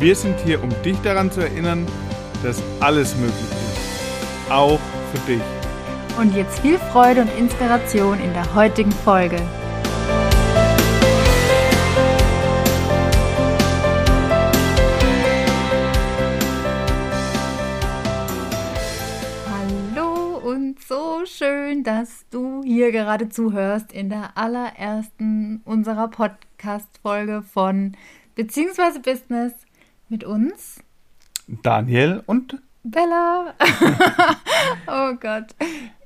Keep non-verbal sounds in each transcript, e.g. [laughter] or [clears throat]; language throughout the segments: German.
Wir sind hier, um dich daran zu erinnern, dass alles möglich ist. Auch für dich. Und jetzt viel Freude und Inspiration in der heutigen Folge. Hallo und so schön, dass du hier gerade zuhörst in der allerersten unserer Podcast-Folge von Beziehungsweise Business mit uns. Daniel und Bella. [laughs] oh Gott.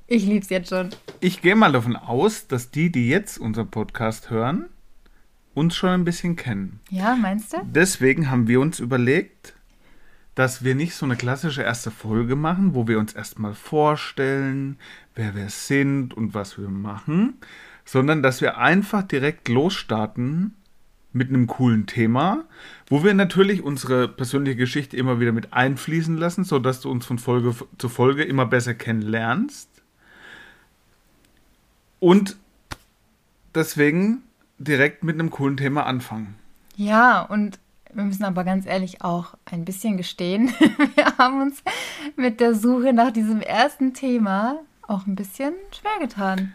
Ich lieb's jetzt schon. Ich gehe mal davon aus, dass die, die jetzt unseren Podcast hören, uns schon ein bisschen kennen. Ja, meinst du? Deswegen haben wir uns überlegt, dass wir nicht so eine klassische erste Folge machen, wo wir uns erstmal vorstellen, wer wir sind und was wir machen, sondern dass wir einfach direkt losstarten mit einem coolen Thema, wo wir natürlich unsere persönliche Geschichte immer wieder mit einfließen lassen, sodass du uns von Folge zu Folge immer besser kennenlernst. Und deswegen direkt mit einem coolen Thema anfangen. Ja, und wir müssen aber ganz ehrlich auch ein bisschen gestehen, [laughs] wir haben uns mit der Suche nach diesem ersten Thema auch ein bisschen schwer getan.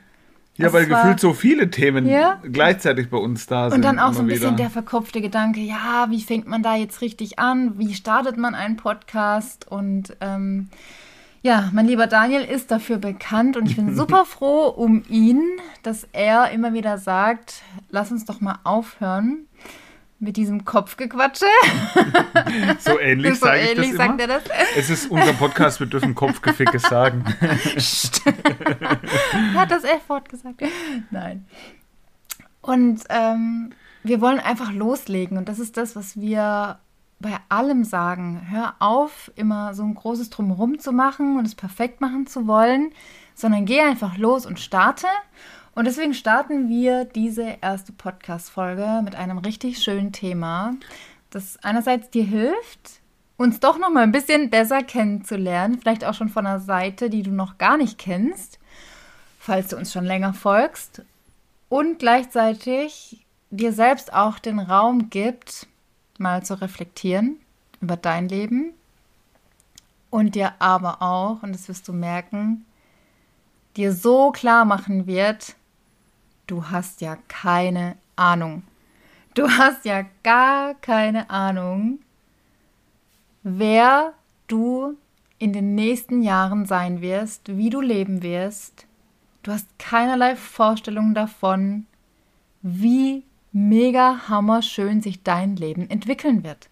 Ja, weil war- gefühlt so viele Themen Ja. gleichzeitig bei uns da sind. Und dann auch so ein bisschen wieder. der verkopfte Gedanke, ja, wie fängt man da jetzt richtig an? Wie startet man einen Podcast? Und ähm, ja, mein lieber Daniel ist dafür bekannt und ich bin [laughs] super froh um ihn, dass er immer wieder sagt, lass uns doch mal aufhören mit diesem Kopfgequatsche. [laughs] So ähnlich so sage ich ähnlich das sagt immer. er das. Es ist unser Podcast, wir dürfen Kopfgefickes sagen. Er hat das F-Wort gesagt. Nein. Und ähm, wir wollen einfach loslegen. Und das ist das, was wir bei allem sagen. Hör auf, immer so ein großes Drumherum zu machen und es perfekt machen zu wollen, sondern geh einfach los und starte. Und deswegen starten wir diese erste Podcast-Folge mit einem richtig schönen Thema, das einerseits dir hilft, uns doch noch mal ein bisschen besser kennenzulernen, vielleicht auch schon von einer Seite, die du noch gar nicht kennst falls du uns schon länger folgst, und gleichzeitig dir selbst auch den Raum gibt, mal zu reflektieren über dein Leben und dir aber auch, und das wirst du merken, dir so klar machen wird, du hast ja keine Ahnung. Du hast ja gar keine Ahnung, wer du in den nächsten Jahren sein wirst, wie du leben wirst. Du hast keinerlei Vorstellung davon, wie mega hammerschön sich dein Leben entwickeln wird.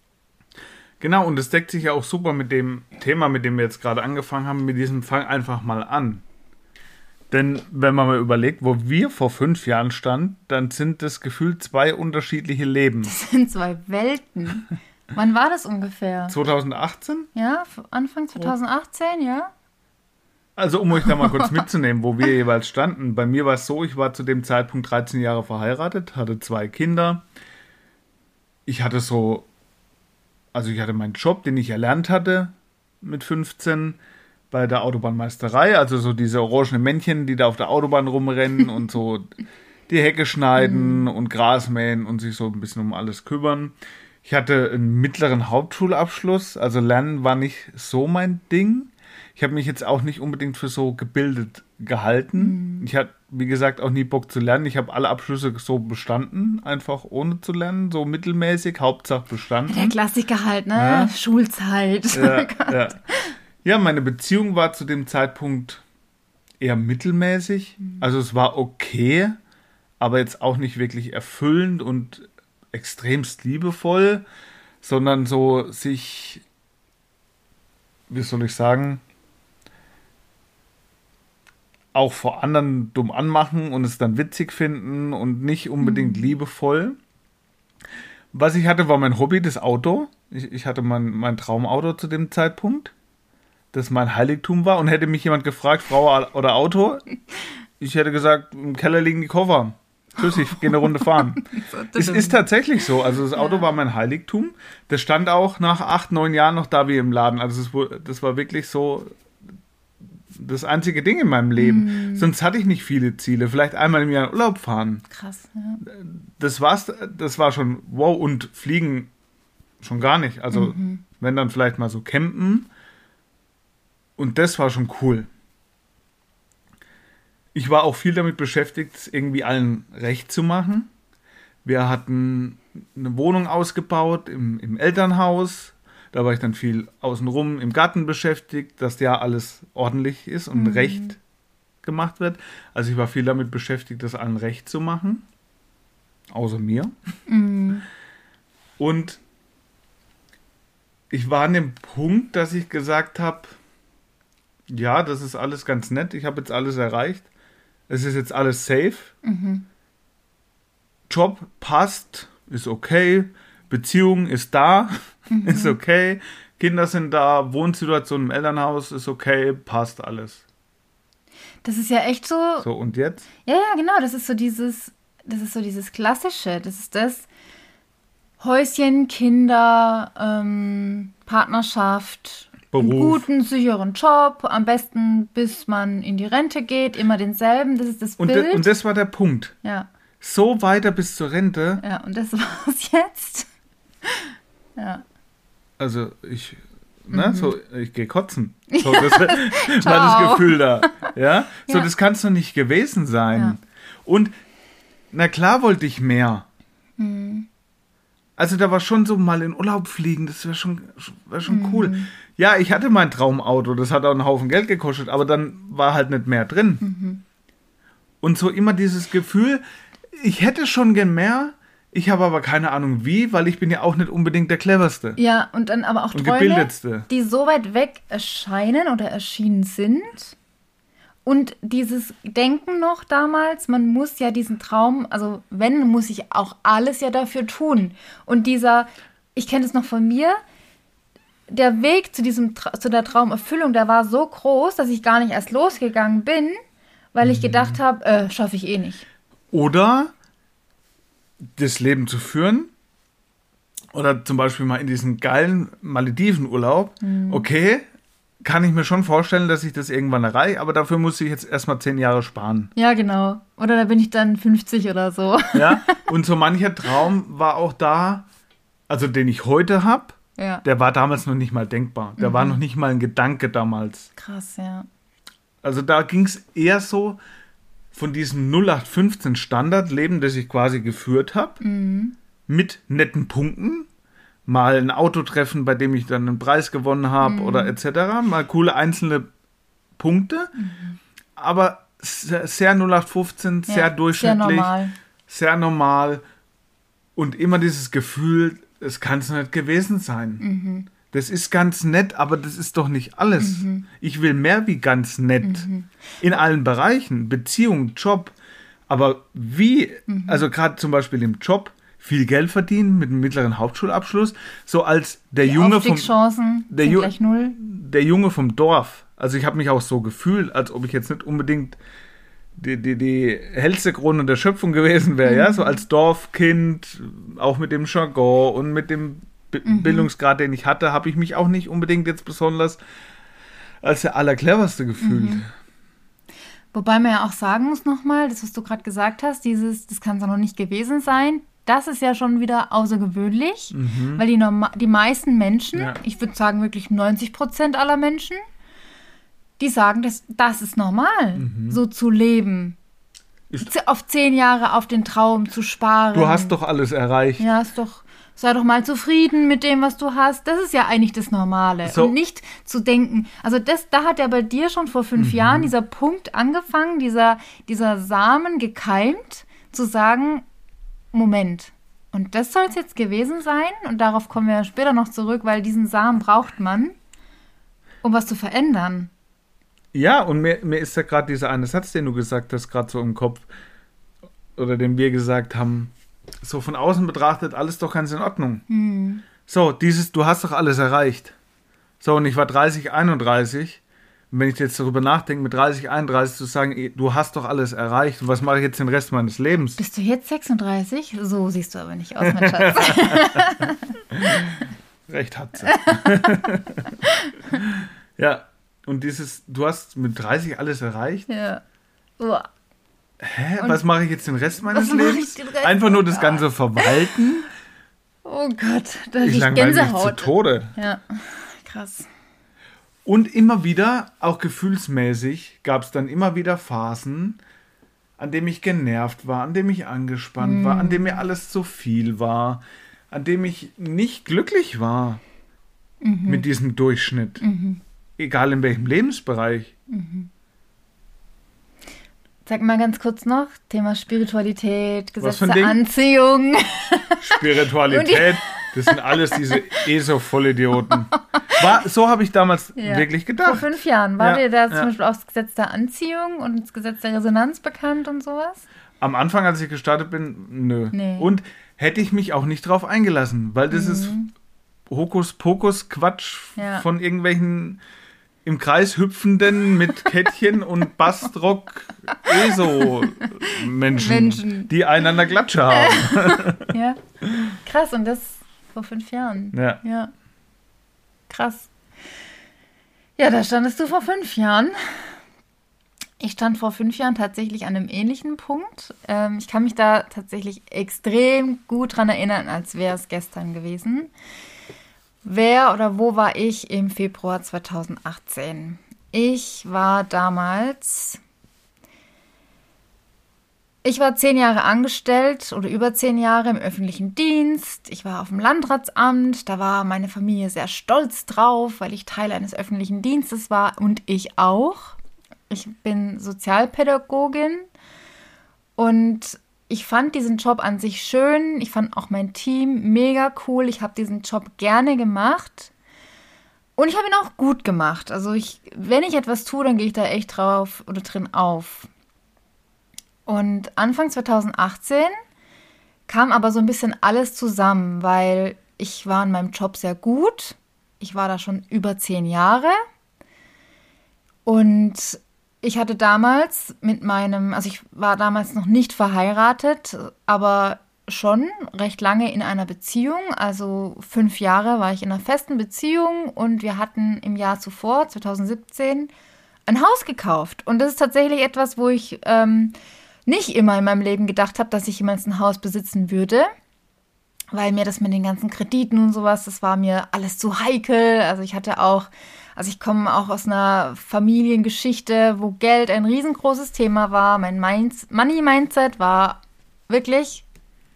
Genau, und es deckt sich ja auch super mit dem Thema, mit dem wir jetzt gerade angefangen haben, mit diesem Fang einfach mal an. Denn wenn man mal überlegt, wo wir vor fünf Jahren standen, dann sind das gefühlt zwei unterschiedliche Leben. Das sind zwei Welten. Wann war das ungefähr? 2018? Ja, Anfang 2018, ja? Also um euch da mal kurz [laughs] mitzunehmen, wo wir jeweils standen. Bei mir war es so, ich war zu dem Zeitpunkt 13 Jahre verheiratet, hatte zwei Kinder. Ich hatte so, also ich hatte meinen Job, den ich erlernt hatte mit 15 bei der Autobahnmeisterei, also so diese orangenen Männchen, die da auf der Autobahn rumrennen [laughs] und so die Hecke schneiden und Gras mähen und sich so ein bisschen um alles kümmern. Ich hatte einen mittleren Hauptschulabschluss, also Lernen war nicht so mein Ding. Ich habe mich jetzt auch nicht unbedingt für so gebildet gehalten. Ich hatte, wie gesagt, auch nie Bock zu lernen. Ich habe alle Abschlüsse so bestanden, einfach ohne zu lernen, so mittelmäßig, Hauptsache bestanden. Der Klassiker halt, ne? Ja. Schulzeit. Ja, [laughs] ja. Ja, meine Beziehung war zu dem Zeitpunkt eher mittelmäßig. Also es war okay, aber jetzt auch nicht wirklich erfüllend und extremst liebevoll, sondern so sich, wie soll ich sagen, auch vor anderen dumm anmachen und es dann witzig finden und nicht unbedingt liebevoll. Was ich hatte, war mein Hobby, das Auto. Ich, ich hatte mein, mein Traumauto zu dem Zeitpunkt, das mein Heiligtum war. Und hätte mich jemand gefragt, Frau oder Auto, ich hätte gesagt, im Keller liegen die Koffer. Tschüss, ich gehe eine Runde fahren. [laughs] es ist tatsächlich so. Also das Auto ja. war mein Heiligtum. Das stand auch nach acht, neun Jahren noch da wie im Laden. Also das, das war wirklich so das einzige Ding in meinem Leben. Mm. Sonst hatte ich nicht viele Ziele. Vielleicht einmal im Jahr in Urlaub fahren. Krass, ja. Das war's, das war schon wow und fliegen schon gar nicht. Also mhm. wenn dann vielleicht mal so campen. Und das war schon cool. Ich war auch viel damit beschäftigt, es irgendwie allen recht zu machen. Wir hatten eine Wohnung ausgebaut im, im Elternhaus. Da war ich dann viel außenrum im Garten beschäftigt, dass ja alles ordentlich ist und mhm. recht gemacht wird. Also ich war viel damit beschäftigt, das allen recht zu machen. Außer mir. Mhm. Und ich war an dem Punkt, dass ich gesagt habe, ja, das ist alles ganz nett, ich habe jetzt alles erreicht. Es ist jetzt alles safe. Mhm. Job passt, ist okay. Beziehung ist da, [laughs] mhm. ist okay. Kinder sind da, Wohnsituation im Elternhaus ist okay, passt alles. Das ist ja echt so. So, und jetzt? Ja, ja, genau. Das ist so dieses, das ist so dieses Klassische. Das ist das Häuschen, Kinder, ähm, Partnerschaft, Beruf. einen guten, sicheren Job, am besten bis man in die Rente geht, immer denselben. Das ist das und Bild. De, und das war der Punkt. Ja. So weiter bis zur Rente. Ja, und das [laughs] war's jetzt. ja. Also ich, ne, mhm. so, ich gehe kotzen. [laughs] So, das war das Gefühl da. Ja? So, ja. das kann es doch nicht gewesen sein. Ja. Und na klar wollte ich mehr. Mhm. Also da war schon so mal in Urlaub fliegen, das wäre schon, wär schon mhm. cool. Ja, ich hatte mein Traumauto, das hat auch einen Haufen Geld gekostet, aber dann war halt nicht mehr drin. Mhm. Und so immer dieses Gefühl, ich hätte schon gern mehr, ich habe aber keine Ahnung wie, weil ich bin ja auch nicht unbedingt der cleverste. Ja, und dann aber auch und Träume, gebildetste. die so weit weg erscheinen oder erschienen sind. Und dieses Denken noch damals, man muss ja diesen Traum, also wenn, muss ich auch alles ja dafür tun. Und dieser, ich kenne es noch von mir, der Weg zu diesem zu der Traumerfüllung, der war so groß, dass ich gar nicht erst losgegangen bin, weil ich mhm. gedacht habe, äh, schaffe ich eh nicht. Oder das Leben zu führen. Oder zum Beispiel mal in diesen geilen Maledivenurlaub. Mhm. Okay, kann ich mir schon vorstellen, dass ich das irgendwann erreiche, aber dafür muss ich jetzt erstmal zehn Jahre sparen. Ja, genau. Oder da bin ich dann 50 oder so. Ja, [laughs] und so mancher Traum war auch da, also den ich heute habe, ja. der war damals noch nicht mal denkbar. Der mhm. war noch nicht mal ein Gedanke damals. Krass, ja. Also da ging es eher so, von diesem 0815 Standardleben, das ich quasi geführt habe, mhm. mit netten Punkten, mal ein Autotreffen, bei dem ich dann einen Preis gewonnen habe mhm. oder etc., mal coole einzelne Punkte, mhm. aber sehr, sehr 0815, ja, sehr durchschnittlich, sehr normal. sehr normal und immer dieses Gefühl, es kann es nicht gewesen sein. Mhm. Das ist ganz nett, aber das ist doch nicht alles. Mhm. Ich will mehr wie ganz nett. Mhm. In allen Bereichen. Beziehung, Job. Aber wie, mhm. also gerade zum Beispiel im Job, viel Geld verdienen mit einem mittleren Hauptschulabschluss, so als der Die Junge vom der, Ju null. der Junge vom Dorf. Also ich habe mich auch so gefühlt, als ob ich jetzt nicht unbedingt die, die, die hellste Krone der Schöpfung gewesen wäre, ja, so mhm. als Dorfkind, auch mit dem Jargon und mit dem B mhm. Bildungsgrad, den ich hatte, habe ich mich auch nicht unbedingt jetzt besonders als der Allercleverste gefühlt. Mhm. Wobei man ja auch sagen muss nochmal, das, was du gerade gesagt hast, dieses, das kann es ja noch nicht gewesen sein, das ist ja schon wieder außergewöhnlich, mhm. weil die, die meisten Menschen, ja. ich würde sagen wirklich 90 Prozent aller Menschen, die sagen, das, das ist normal, mhm. so zu leben. Ist auf zehn Jahre auf den Traum zu sparen. Du hast doch alles erreicht. Ja, ist doch sei doch mal zufrieden mit dem, was du hast. Das ist ja eigentlich das Normale. So. Und nicht zu denken, also das, da hat ja bei dir schon vor fünf mhm. Jahren dieser Punkt angefangen, dieser, dieser Samen gekeimt, zu sagen, Moment. Und das soll es jetzt gewesen sein. Und darauf kommen wir später noch zurück, weil diesen Samen braucht man, um was zu verändern. Ja, und mir, mir ist ja gerade dieser eine Satz, den du gesagt hast, gerade so im Kopf, oder den wir gesagt haben, so von außen betrachtet alles doch ganz in Ordnung. Hm. So, dieses, du hast doch alles erreicht. So, und ich war 30, 31. Und wenn ich jetzt darüber nachdenke, mit 30, 31 zu sagen, eh, du hast doch alles erreicht, und was mache ich jetzt den Rest meines Lebens? Bist du jetzt 36? So siehst du aber nicht aus, mein Schatz. [laughs] Recht hat sie. [laughs] ja, und dieses, du hast mit 30 alles erreicht? Ja. Uah. Hä? Und was mache ich jetzt den Rest meines [laughs] Lebens? Rest? Einfach nur das Ganze verwalten? [laughs] Oh Gott, da ich langweile mich zu Tode. Ja, [laughs] krass. Und immer wieder, auch gefühlsmäßig, gab es dann immer wieder Phasen, an dem ich genervt war, an dem ich angespannt mm. war, an dem mir alles zu viel war, an dem ich nicht glücklich war mhm. mit diesem Durchschnitt. Mhm. Egal in welchem Lebensbereich. Mhm. Sag mal ganz kurz noch, Thema Spiritualität, Gesetz der Anziehung. Spiritualität, [laughs] das sind alles diese ESO-Vollidioten. so habe ich damals ja. wirklich gedacht. Vor fünf Jahren. War ja. dir da zum ja. Beispiel auch das Gesetz der Anziehung und das Gesetz der Resonanz bekannt und sowas? Am Anfang, als ich gestartet bin, nö. Nee. Und hätte ich mich auch nicht drauf eingelassen, weil das mhm. ist Hokuspokus-Quatsch von irgendwelchen im Kreis hüpfenden mit [laughs] Kettchen und Bastrock ESO-Menschen, Menschen. die einander Klatsche haben. [laughs] ja, krass. Und das vor fünf Jahren. Ja. ja. Krass. Ja, da standest du vor fünf Jahren. Ich stand vor fünf Jahren tatsächlich an einem ähnlichen Punkt. Ähm, ich kann mich da tatsächlich extrem gut dran erinnern, als wäre es gestern gewesen. Wer oder wo war ich im Februar 2018? Ich war damals. Ich war zehn Jahre angestellt oder über zehn Jahre im öffentlichen Dienst. Ich war auf dem Landratsamt. Da war meine Familie sehr stolz drauf, weil ich Teil eines öffentlichen Dienstes war und ich auch. Ich bin Sozialpädagogin und ich fand diesen Job an sich schön. Ich fand auch mein Team mega cool. Ich habe diesen Job gerne gemacht. Und ich habe ihn auch gut gemacht. Also ich, wenn ich etwas tue, dann gehe ich da echt drauf oder drin auf. Und Anfang 2018 kam aber so ein bisschen alles zusammen, weil ich war in meinem Job sehr gut. Ich war da schon über zehn Jahre. Und ich hatte damals mit meinem, also ich war damals noch nicht verheiratet, aber schon recht lange in einer Beziehung. Also fünf Jahre war ich in einer festen Beziehung und wir hatten im Jahr zuvor, 2017, ein Haus gekauft. Und das ist tatsächlich etwas, wo ich ähm, nicht immer in meinem Leben gedacht habe, dass ich jemals ein Haus besitzen würde. Weil mir das mit den ganzen Krediten und sowas, das war mir alles zu heikel. Also ich hatte auch also ich komme auch aus einer Familiengeschichte, wo Geld ein riesengroßes Thema war. Mein Money-Mindset war wirklich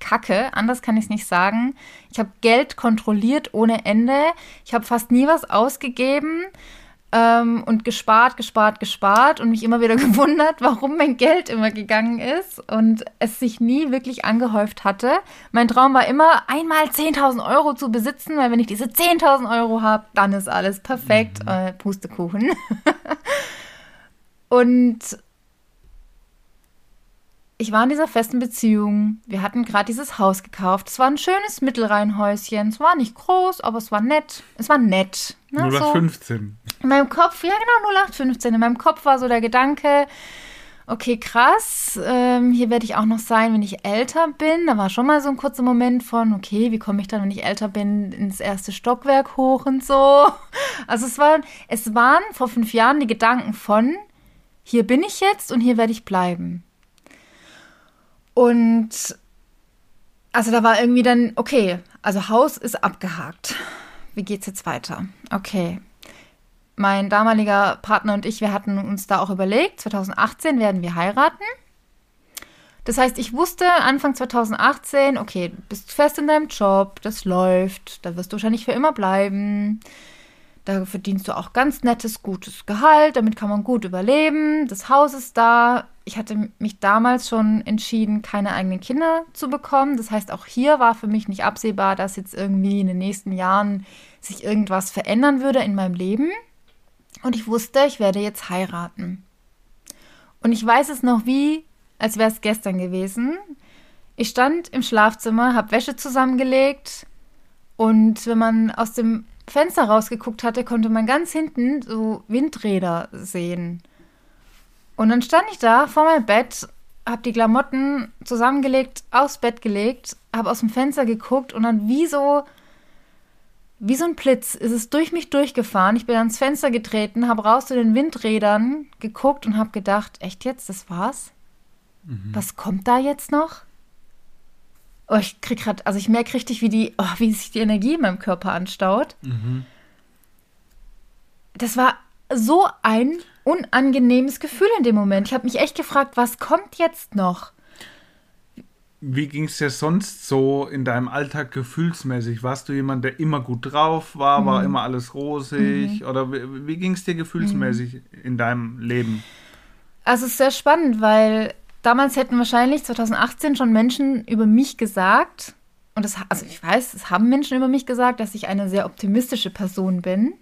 Kacke, anders kann ich es nicht sagen. Ich habe Geld kontrolliert ohne Ende. Ich habe fast nie was ausgegeben ähm, und gespart, gespart, gespart und mich immer wieder [laughs] gewundert, warum mein Geld immer gegangen ist und es sich nie wirklich angehäuft hatte. Mein Traum war immer, einmal 10.000 Euro zu besitzen, weil wenn ich diese 10.000 Euro habe, dann ist alles perfekt. Mhm. Äh, Pustekuchen. [laughs] und ich war in dieser festen Beziehung. Wir hatten gerade dieses Haus gekauft. Es war ein schönes Mittelreihenhäuschen. Es war nicht groß, aber es war nett. Es war nett. Ne? 0815. So. In meinem Kopf, ja genau, 0815. In meinem Kopf war so der Gedanke, okay, krass, ähm, hier werde ich auch noch sein, wenn ich älter bin. Da war schon mal so ein kurzer Moment von, okay, wie komme ich dann, wenn ich älter bin, ins erste Stockwerk hoch und so. Also es, war, es waren vor fünf Jahren die Gedanken von, hier bin ich jetzt und hier werde ich bleiben. Und also da war irgendwie dann, okay, also Haus ist abgehakt. Wie geht's jetzt weiter? Okay. Mein damaliger Partner und ich, wir hatten uns da auch überlegt, 2018 werden wir heiraten. Das heißt, ich wusste Anfang 2018, okay, bist fest in deinem Job, das läuft, da wirst du wahrscheinlich für immer bleiben. Da verdienst du auch ganz nettes, gutes Gehalt, damit kann man gut überleben. Das Haus ist da. Ich hatte mich damals schon entschieden, keine eigenen Kinder zu bekommen. Das heißt, auch hier war für mich nicht absehbar, dass jetzt irgendwie in den nächsten Jahren sich irgendwas verändern würde in meinem Leben. Und ich wusste, ich werde jetzt heiraten. Und ich weiß es noch wie, als wäre es gestern gewesen. Ich stand im Schlafzimmer, habe Wäsche zusammengelegt und wenn man aus dem Fenster rausgeguckt hatte, konnte man ganz hinten so Windräder sehen. Und dann stand ich da vor meinem Bett, habe die Klamotten zusammengelegt, aufs Bett gelegt, habe aus dem Fenster geguckt und dann wie so wie so ein Blitz ist es durch mich durchgefahren. Ich bin ans Fenster getreten, habe raus zu den Windrädern geguckt und habe gedacht, echt jetzt, das war's? Mhm. Was kommt da jetzt noch? Oh, ich krieg gerade, also ich merke richtig, wie die, oh, wie sich die Energie in meinem Körper anstaut. Mhm. Das war so ein unangenehmes Gefühl in dem Moment. Ich habe mich echt gefragt, was kommt jetzt noch? Wie ging es dir sonst so in deinem Alltag gefühlsmäßig? Warst du jemand, der immer gut drauf war? Mhm. War immer alles rosig? Mhm. Oder wie, wie ging es dir gefühlsmäßig mhm. in deinem Leben? Also es ist sehr spannend, weil damals hätten wahrscheinlich 2018 schon Menschen über mich gesagt, und das, also ich weiß, es haben Menschen über mich gesagt, dass ich eine sehr optimistische Person bin.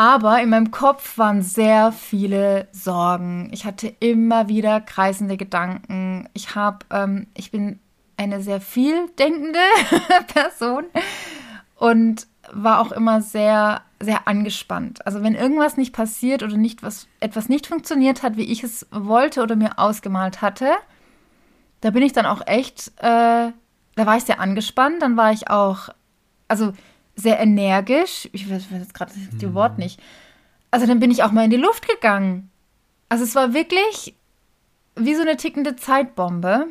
Aber in meinem Kopf waren sehr viele Sorgen. Ich hatte immer wieder kreisende Gedanken. Ich habe, ähm, ich bin eine sehr viel denkende [laughs] Person und war auch immer sehr, sehr angespannt. Also wenn irgendwas nicht passiert oder nicht was, etwas nicht funktioniert hat, wie ich es wollte oder mir ausgemalt hatte, da bin ich dann auch echt, äh, da war ich sehr angespannt. Dann war ich auch, also sehr energisch. Ich weiß, jetzt gerade das mhm. Wort nicht. Also dann bin ich auch mal in die Luft gegangen. Also es war wirklich wie so eine tickende Zeitbombe.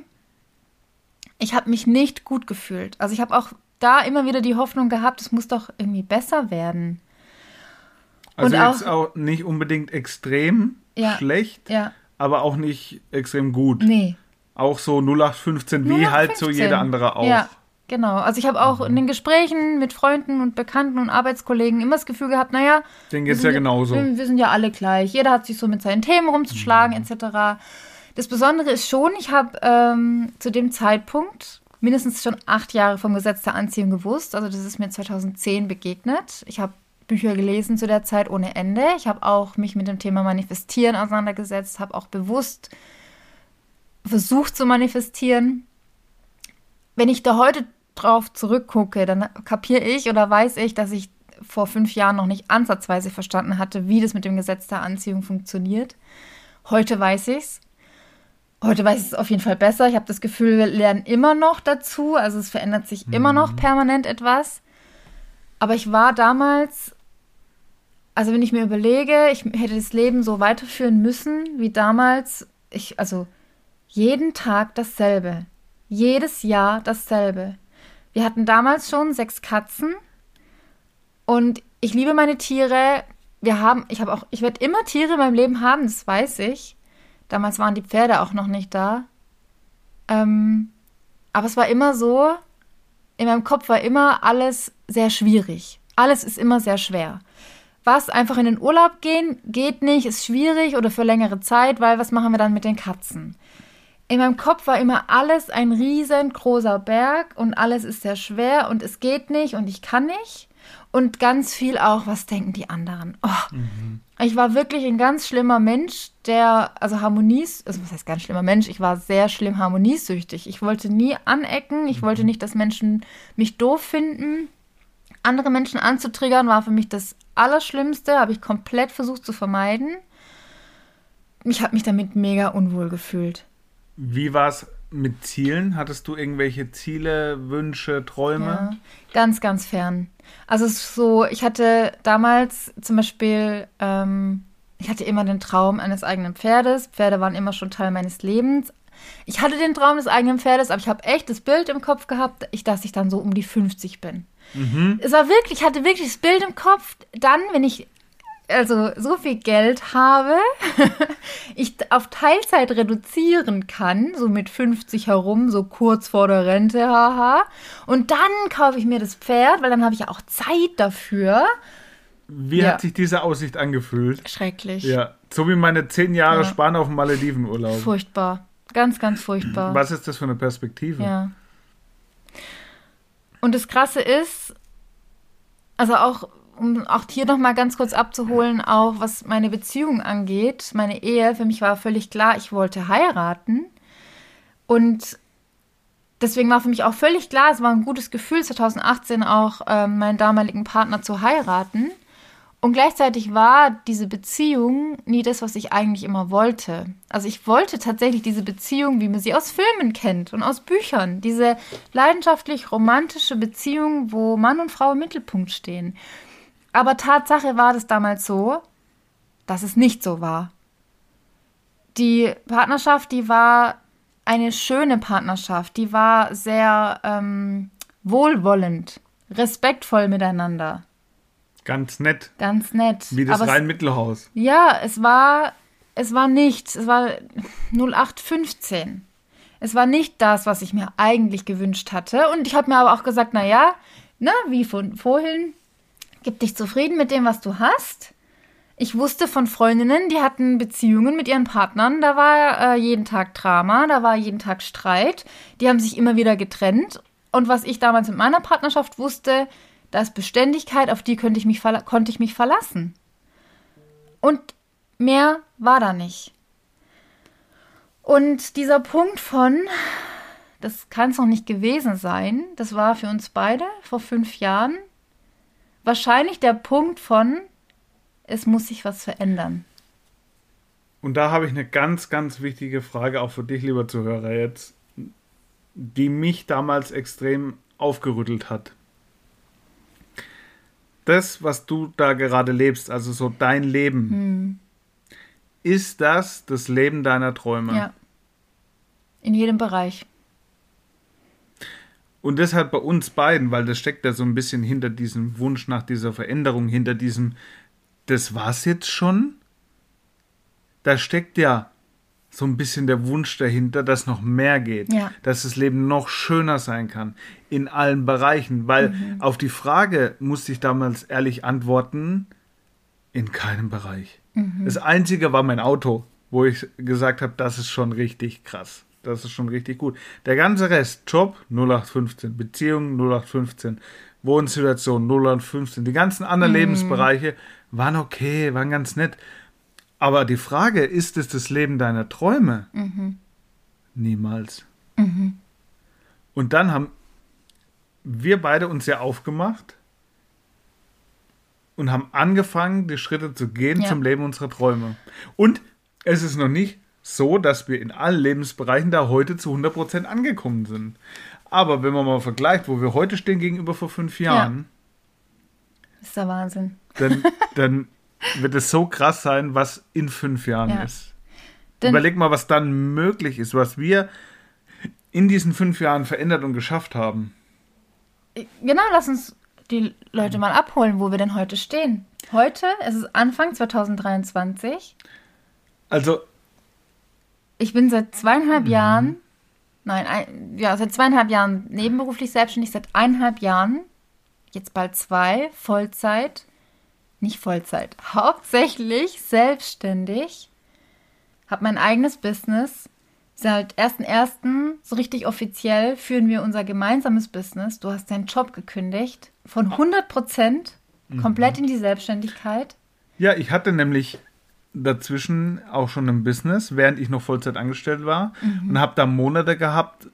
Ich habe mich nicht gut gefühlt. Also ich habe auch da immer wieder die Hoffnung gehabt, es muss doch irgendwie besser werden. Also Und jetzt auch, auch nicht unbedingt extrem ja, schlecht, ja. aber auch nicht extrem gut. Nee. Auch so 0815, 0815. wie halt so jeder andere auch. Ja. Genau, also ich habe auch mhm. in den Gesprächen mit Freunden und Bekannten und Arbeitskollegen immer das Gefühl gehabt, naja, denen geht es ja genauso. Wir, wir, sind ja alle gleich. Jeder hat sich so mit seinen Themen rumzuschlagen, mhm. etc. Das Besondere ist schon, ich habe ähm, zu dem Zeitpunkt mindestens schon acht Jahre vom Gesetz der Anziehung gewusst. Also das ist mir 2010 begegnet. Ich habe Bücher gelesen zu der Zeit ohne Ende. Ich habe auch mich mit dem Thema Manifestieren auseinandergesetzt, habe auch bewusst versucht zu manifestieren. Wenn ich da heute drauf zurückgucke, dann kapiere ich oder weiß ich, dass ich vor fünf Jahren noch nicht ansatzweise verstanden hatte, wie das mit dem Gesetz der Anziehung funktioniert. Heute weiß ich es. Heute weiß ich es auf jeden Fall besser. Ich habe das Gefühl, wir lernen immer noch dazu. Also es verändert sich mhm. immer noch permanent etwas. Aber ich war damals, also wenn ich mir überlege, ich hätte das Leben so weiterführen müssen wie damals. Ich, also jeden Tag dasselbe. Jedes Jahr dasselbe. Wir hatten damals schon sechs Katzen und ich liebe meine Tiere. Wir haben, ich habe auch, ich werde immer Tiere in meinem Leben haben, das weiß ich. Damals waren die Pferde auch noch nicht da. Ähm, aber es war immer so, in meinem Kopf war immer alles sehr schwierig. Alles ist immer sehr schwer. Was einfach in den Urlaub gehen, geht nicht, ist schwierig oder für längere Zeit, weil was machen wir dann mit den Katzen? In meinem Kopf war immer alles ein riesengroßer Berg und alles ist sehr schwer und es geht nicht und ich kann nicht. Und ganz viel auch, was denken die anderen? Oh, mhm. Ich war wirklich ein ganz schlimmer Mensch, der, also Harmonies, also was heißt ganz schlimmer Mensch, ich war sehr schlimm harmoniesüchtig. Ich wollte nie anecken, ich mhm. wollte nicht, dass Menschen mich doof finden. Andere Menschen anzutriggern war für mich das Allerschlimmste, habe ich komplett versucht zu vermeiden. Ich habe mich damit mega unwohl gefühlt. Wie war es mit Zielen? Hattest du irgendwelche Ziele, Wünsche, Träume? Ja, ganz, ganz fern. Also so, ich hatte damals zum Beispiel, ähm, ich hatte immer den Traum eines eigenen Pferdes. Pferde waren immer schon Teil meines Lebens. Ich hatte den Traum des eigenen Pferdes, aber ich habe echt das Bild im Kopf gehabt, ich, dass ich dann so um die 50 bin. Mhm. Es war wirklich, ich hatte wirklich das Bild im Kopf, dann, wenn ich also so viel Geld habe, [laughs] ich auf Teilzeit reduzieren kann, so mit 50 herum, so kurz vor der Rente, haha. Und dann kaufe ich mir das Pferd, weil dann habe ich ja auch Zeit dafür. Wie ja. hat sich diese Aussicht angefühlt? Schrecklich. Ja, so wie meine zehn Jahre ja. Sparen auf dem Maledivenurlaub. Furchtbar. Ganz, ganz furchtbar. [clears throat] Was ist das für eine Perspektive? Ja. Und das Krasse ist, also auch um auch hier noch mal ganz kurz abzuholen, auch was meine Beziehung angeht, meine Ehe, für mich war völlig klar, ich wollte heiraten. Und deswegen war für mich auch völlig klar, es war ein gutes Gefühl, 2018 auch ähm, meinen damaligen Partner zu heiraten. Und gleichzeitig war diese Beziehung nie das, was ich eigentlich immer wollte. Also ich wollte tatsächlich diese Beziehung, wie man sie aus Filmen kennt und aus Büchern. Diese leidenschaftlich romantische Beziehung, wo Mann und Frau im Mittelpunkt stehen. Aber Tatsache war das damals so, dass es nicht so war. Die Partnerschaft, die war eine schöne Partnerschaft, die war sehr ähm, wohlwollend, respektvoll miteinander. Ganz nett. Ganz nett. Wie das Rhein-Mittelhaus. Ja, es war, es war nichts. Es war 0815. Es war nicht das, was ich mir eigentlich gewünscht hatte. Und ich habe mir aber auch gesagt, na ja, ne, wie von vorhin, gib dich zufrieden mit dem, was du hast. Ich wusste von Freundinnen, die hatten Beziehungen mit ihren Partnern. Da war äh, jeden Tag Drama, da war jeden Tag Streit. Die haben sich immer wieder getrennt. Und was ich damals mit meiner Partnerschaft wusste, da ist Beständigkeit, auf die könnte ich mich, konnte ich mich verlassen. Und mehr war da nicht. Und dieser Punkt von, das kann es noch nicht gewesen sein, das war für uns beide vor fünf Jahren wahrscheinlich der Punkt von, es muss sich was verändern. Und da habe ich eine ganz, ganz wichtige Frage auch für dich, lieber Zuhörer, jetzt, die mich damals extrem aufgerüttelt hat. Das, was du da gerade lebst, also so dein Leben, ist das das Leben deiner Träume? Ja. In jedem Bereich. Und deshalb bei uns beiden, weil das steckt ja so ein bisschen hinter diesem Wunsch nach dieser Veränderung, hinter diesem, das war's jetzt schon. Da steckt ja so ein bisschen der Wunsch dahinter, dass noch mehr geht, Ja. dass das Leben noch schöner sein kann in allen Bereichen, weil auf die Frage musste ich damals ehrlich antworten, in keinem Bereich. Das einzige war mein Auto, wo ich gesagt habe, das ist schon richtig krass. Das ist schon richtig gut. Der ganze Rest, Job 0815, Beziehung 0815, Wohnsituation 0815, die ganzen anderen Lebensbereiche waren okay, waren ganz nett. Aber die Frage, ist es das Leben deiner Träume? Niemals. Und dann haben wir beide uns ja aufgemacht und haben angefangen, die Schritte zu gehen Ja. zum Leben unserer Träume. Und es ist noch nicht so, dass wir in allen Lebensbereichen da heute zu 100% angekommen sind. Aber wenn man mal vergleicht, wo wir heute stehen gegenüber vor fünf Jahren, Das ist der Wahnsinn. dann, [laughs] dann wird es so krass sein, was in fünf Jahren Ja. ist. Denn- Überleg mal, was dann möglich ist, was wir in diesen fünf Jahren verändert und geschafft haben. Genau, lass uns die Leute mal abholen, wo wir denn heute stehen. Heute, es ist Anfang 2023. Also, Ich bin seit zweieinhalb Jahren, nein, ein, ja, seit zweieinhalb Jahren nebenberuflich selbstständig, seit eineinhalb Jahren, jetzt bald zwei, Vollzeit, nicht Vollzeit, [laughs] hauptsächlich selbstständig, habe mein eigenes Business. Seit 1.1. so richtig offiziell führen wir unser gemeinsames Business. Du hast deinen Job gekündigt, von 100 Prozent komplett in die Selbstständigkeit. ja, ich hatte nämlich dazwischen auch schon ein Business, während ich noch Vollzeit angestellt war und habe da Monate gehabt,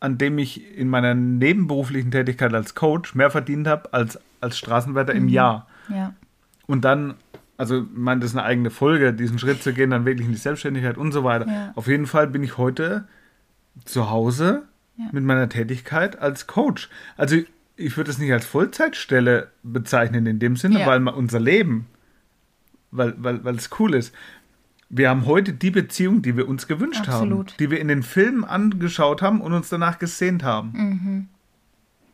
an dem ich in meiner nebenberuflichen Tätigkeit als Coach mehr verdient habe als als Straßenwärter im Jahr. Ja. Und dann, also ich meine, das ist eine eigene Folge, diesen Schritt zu gehen, dann wirklich in die Selbstständigkeit und so weiter. Ja. Auf jeden Fall bin ich heute zu Hause Ja. mit meiner Tätigkeit als Coach. Also ich würde es nicht als Vollzeitstelle bezeichnen in dem Sinne, weil unser Leben, weil, weil, weil es cool ist. Wir haben heute die Beziehung, die wir uns gewünscht haben, Absolut. die wir in den Filmen angeschaut haben und uns danach gesehnt haben. Mhm.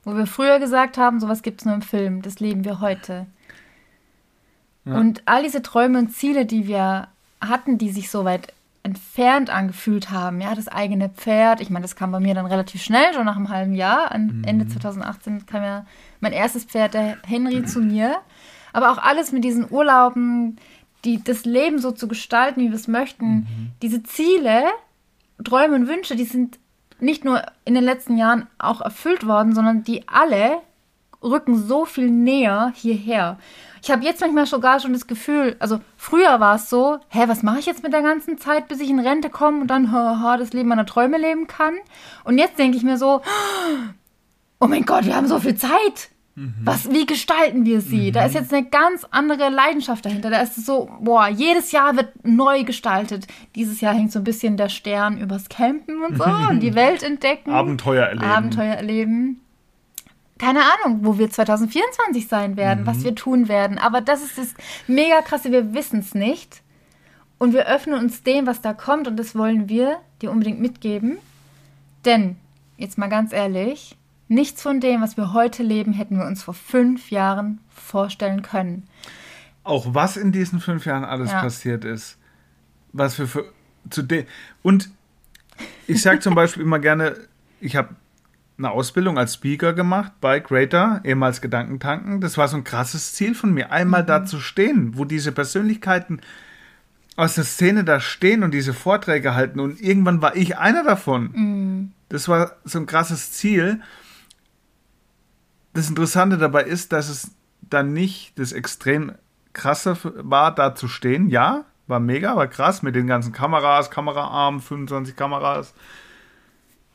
Wo wir früher gesagt haben, sowas gibt es nur im Film, das leben wir heute. Ja. Und all diese Träume und Ziele, die wir hatten, die sich so weit entfernt angefühlt haben, ja, das eigene Pferd, ich meine, das kam bei mir dann relativ schnell, schon nach einem halben Jahr, an Ende 2018 kam ja mein erstes Pferd, der Henry, zu mir. Aber auch alles mit diesen Urlauben, die, das Leben so zu gestalten, wie wir es möchten, diese Ziele, Träume und Wünsche, die sind nicht nur in den letzten Jahren auch erfüllt worden, sondern die alle rücken so viel näher hierher. Ich habe jetzt manchmal sogar schon das Gefühl, also früher war es so, hä, was mache ich jetzt mit der ganzen Zeit, bis ich in Rente komme und dann haha, das Leben meiner Träume leben kann? Und jetzt denke ich mir so, oh mein Gott, wir haben so viel Zeit. Was, wie gestalten wir sie? Mhm. Da ist jetzt eine ganz andere Leidenschaft dahinter. Da ist es so, boah, jedes Jahr wird neu gestaltet. Dieses Jahr hängt so ein bisschen der Stern übers Campen und so und die [laughs] Welt entdecken. Abenteuer erleben. Abenteuer erleben. Keine Ahnung, wo wir 2024 sein werden, mhm. was wir tun werden. Aber das ist das mega krasse, wir wissen es nicht. Und wir öffnen uns dem, was da kommt und das wollen wir dir unbedingt mitgeben. Denn, jetzt mal ganz ehrlich, Nichts von dem, was wir heute leben, hätten wir uns vor fünf Jahren vorstellen können. Auch was in diesen fünf Jahren alles ja. passiert ist. Was wir für. Zu de Und ich sage zum Beispiel immer gerne, ich habe eine Ausbildung als Speaker gemacht bei Greater, ehemals Gedankentanken. Das war so ein krasses Ziel von mir, einmal mhm. da zu stehen, wo diese Persönlichkeiten aus der Szene da stehen und diese Vorträge halten. Und irgendwann war ich einer davon. Mhm. Das war so ein krasses Ziel das Interessante dabei ist, dass es dann nicht das extrem krasse war, da zu stehen. Ja, war mega, war krass mit den ganzen Kameras, Kameraarmen, 25 Kameras.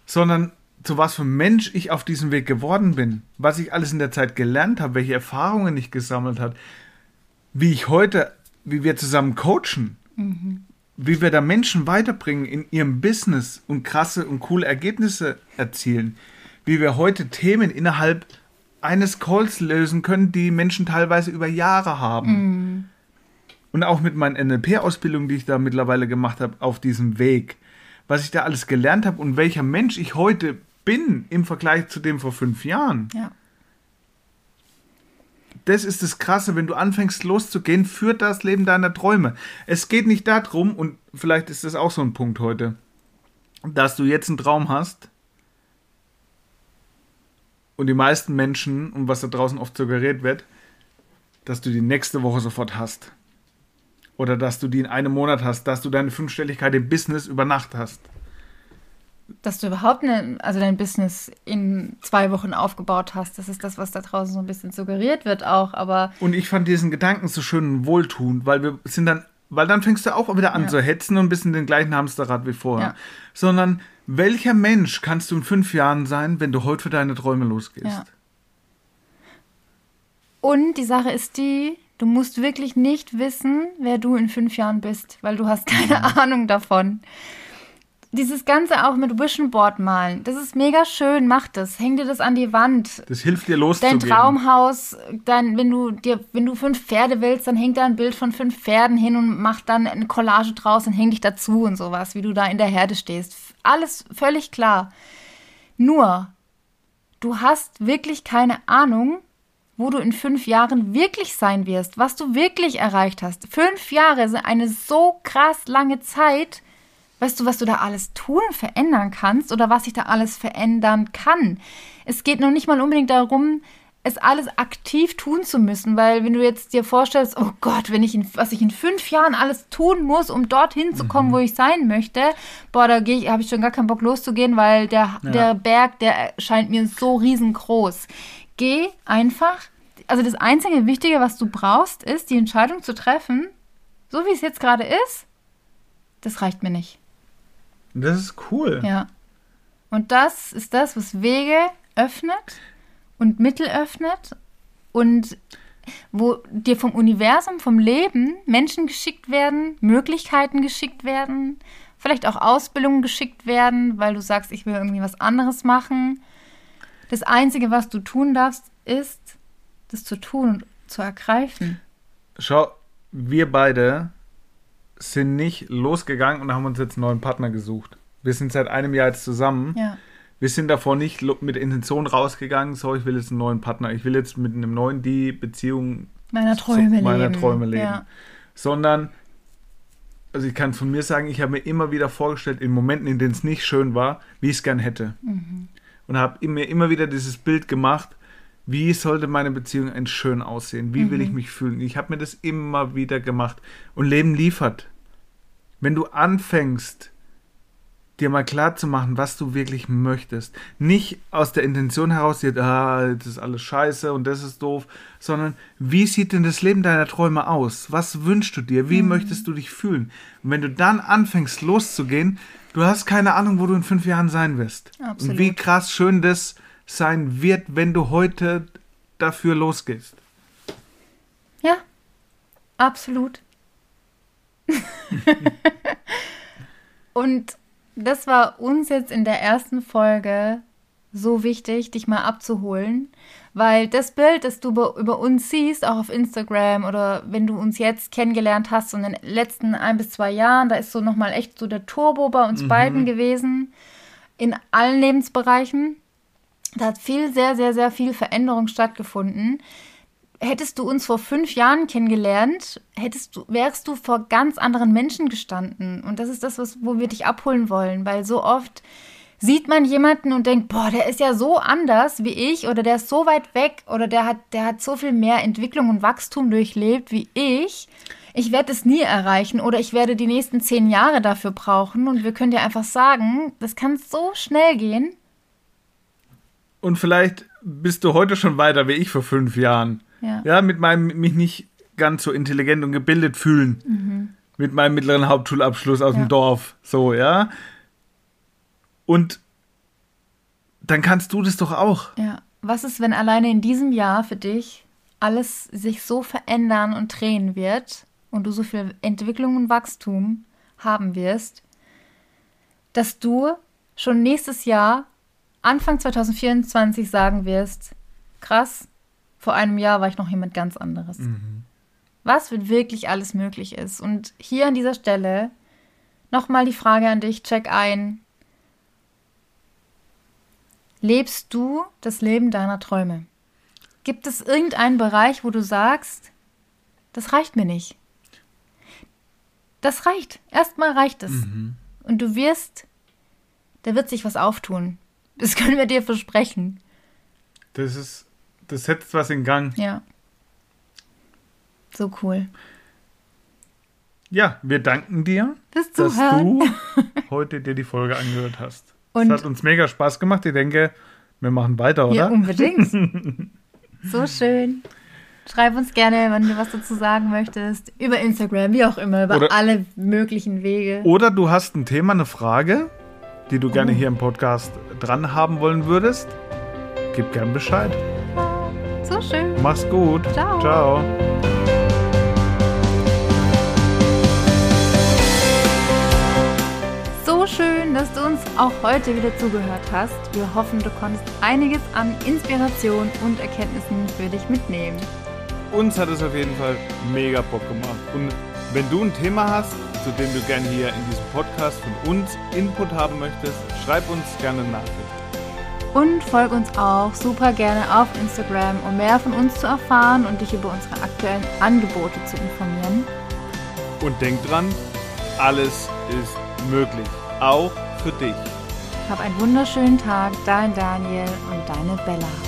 Sondern zu was für ein Mensch ich auf diesem Weg geworden bin, was ich alles in der Zeit gelernt habe, welche Erfahrungen ich gesammelt habe, wie ich heute, wie wir zusammen coachen, mhm. wie wir da Menschen weiterbringen in ihrem Business und krasse und coole Ergebnisse erzielen, wie wir heute Themen innerhalb eines Calls lösen können, die Menschen teilweise über Jahre haben. Mm. Und auch mit meinen NLP-Ausbildungen, die ich da mittlerweile gemacht habe, auf diesem Weg, was ich da alles gelernt habe und welcher Mensch ich heute bin im Vergleich zu dem vor fünf Jahren. Ja. Das ist das Krasse, wenn du anfängst loszugehen, führt das Leben deiner Träume. Es geht nicht darum, und vielleicht ist das auch so ein Punkt heute, dass du jetzt einen Traum hast und die meisten Menschen, und was da draußen oft suggeriert wird, dass du die nächste Woche sofort hast. Oder dass du die in einem Monat hast, dass du deine Fünfstelligkeit im Business über Nacht hast. Dass du überhaupt ne, also dein Business in zwei Wochen aufgebaut hast, das ist das, was da draußen so ein bisschen suggeriert wird auch, aber. Und ich fand diesen Gedanken so schön und wohltuend, weil wir sind dann, weil dann fängst du auch wieder an ja. zu hetzen und ein bisschen den gleichen Hamsterrad wie vorher. Ja. Sondern welcher Mensch kannst du in fünf Jahren sein, wenn du heute für deine Träume losgehst? Ja. Und die Sache ist die, du musst wirklich nicht wissen, wer du in fünf Jahren bist, weil du hast keine mhm. Ahnung davon dieses Ganze auch mit Vision Board malen, das ist mega schön, mach das, häng dir das an die Wand. Das hilft dir loszugehen. Dein Traumhaus, dann, wenn du dir, wenn du fünf Pferde willst, dann häng da ein Bild von fünf Pferden hin und mach dann eine Collage draus und häng dich dazu und sowas, wie du da in der Herde stehst. Alles völlig klar. Nur, du hast wirklich keine Ahnung, wo du in fünf Jahren wirklich sein wirst, was du wirklich erreicht hast. Fünf Jahre sind eine so krass lange Zeit Weißt du, was du da alles tun, verändern kannst oder was sich da alles verändern kann? Es geht noch nicht mal unbedingt darum, es alles aktiv tun zu müssen, weil wenn du jetzt dir vorstellst, oh Gott, wenn ich in, was ich in fünf Jahren alles tun muss, um dorthin zu kommen, mhm. wo ich sein möchte, boah, da gehe ich, habe ich schon gar keinen Bock loszugehen, weil der, ja. der Berg, der scheint mir so riesengroß. Geh einfach, also das einzige Wichtige, was du brauchst, ist die Entscheidung zu treffen, so wie es jetzt gerade ist, das reicht mir nicht. Das ist cool. Ja. Und das ist das, was Wege öffnet und Mittel öffnet und wo dir vom Universum, vom Leben Menschen geschickt werden, Möglichkeiten geschickt werden, vielleicht auch Ausbildungen geschickt werden, weil du sagst, ich will irgendwie was anderes machen. Das Einzige, was du tun darfst, ist, das zu tun und zu ergreifen. Schau, wir beide sind nicht losgegangen und haben uns jetzt einen neuen Partner gesucht. Wir sind seit einem Jahr jetzt zusammen. Ja. Wir sind davor nicht mit Intention rausgegangen, so ich will jetzt einen neuen Partner, ich will jetzt mit einem neuen die Beziehung meiner Träume meiner leben. Träume leben. Ja. Sondern, also ich kann von mir sagen, ich habe mir immer wieder vorgestellt, in Momenten, in denen es nicht schön war, wie ich es gern hätte. Mhm. Und habe mir immer wieder dieses Bild gemacht, wie sollte meine Beziehung ein schön aussehen? Wie mhm. will ich mhm. mich fühlen? Ich habe mir das immer wieder gemacht. Und Leben liefert. Wenn du anfängst, dir mal klar zu machen, was du wirklich möchtest. Nicht aus der Intention heraus, dir, ah, das ist alles scheiße und das ist doof, sondern wie sieht denn das Leben deiner Träume aus? Was wünschst du dir? Wie mhm. möchtest du dich fühlen? Und wenn du dann anfängst loszugehen, du hast keine Ahnung, wo du in fünf Jahren sein wirst. Absolut. Und wie krass schön das sein wird, wenn du heute dafür losgehst. Ja, absolut. [laughs] und das war uns jetzt in der ersten Folge so wichtig, dich mal abzuholen, weil das Bild, das du über uns siehst, auch auf Instagram oder wenn du uns jetzt kennengelernt hast in den letzten ein bis zwei Jahren, da ist so nochmal echt so der Turbo bei uns mhm. beiden gewesen, in allen Lebensbereichen. Da hat viel, sehr, sehr, sehr viel Veränderung stattgefunden hättest du uns vor fünf Jahren kennengelernt, hättest du, wärst du vor ganz anderen Menschen gestanden. Und das ist das, was, wo wir dich abholen wollen, weil so oft sieht man jemanden und denkt, boah, der ist ja so anders wie ich oder der ist so weit weg oder der hat, der hat so viel mehr Entwicklung und Wachstum durchlebt wie ich. Ich werde es nie erreichen oder ich werde die nächsten zehn Jahre dafür brauchen und wir können dir einfach sagen, das kann so schnell gehen. Und vielleicht bist du heute schon weiter wie ich vor fünf Jahren. Ja. ja, mit meinem mich nicht ganz so intelligent und gebildet fühlen. Mhm. Mit meinem mittleren Hauptschulabschluss aus ja. dem Dorf. So, ja. Und dann kannst du das doch auch. Ja. Was ist, wenn alleine in diesem Jahr für dich alles sich so verändern und drehen wird und du so viel Entwicklung und Wachstum haben wirst, dass du schon nächstes Jahr, Anfang 2024, sagen wirst, krass, vor einem Jahr war ich noch jemand ganz anderes. Mhm. Was wird wirklich alles möglich ist. Und hier an dieser Stelle nochmal die Frage an dich, check ein. Lebst du das Leben deiner Träume? Gibt es irgendeinen Bereich, wo du sagst, das reicht mir nicht? Das reicht. Erstmal reicht es. Mhm. Und du wirst, da wird sich was auftun. Das können wir dir versprechen. Das ist das setzt was in Gang. Ja. So cool. Ja, wir danken dir, dass du [laughs] heute dir die Folge angehört hast. Und es hat uns mega Spaß gemacht. Ich denke, wir machen weiter, oder? Ja, unbedingt. [laughs] so schön. Schreib uns gerne, wenn du was dazu sagen möchtest. Über Instagram, wie auch immer, über oder, alle möglichen Wege. Oder du hast ein Thema, eine Frage, die du gerne oh. hier im Podcast dran haben wollen würdest. Gib gern Bescheid. So schön. Mach's gut. Ciao. Ciao. So schön, dass du uns auch heute wieder zugehört hast. Wir hoffen, du konntest einiges an Inspiration und Erkenntnissen für dich mitnehmen. Uns hat es auf jeden Fall mega Bock gemacht. Und wenn du ein Thema hast, zu dem du gerne hier in diesem Podcast von uns Input haben möchtest, schreib uns gerne Nachricht. Und folg uns auch super gerne auf Instagram, um mehr von uns zu erfahren und dich über unsere aktuellen Angebote zu informieren. Und denk dran, alles ist möglich, auch für dich. Hab einen wunderschönen Tag, dein Daniel und deine Bella.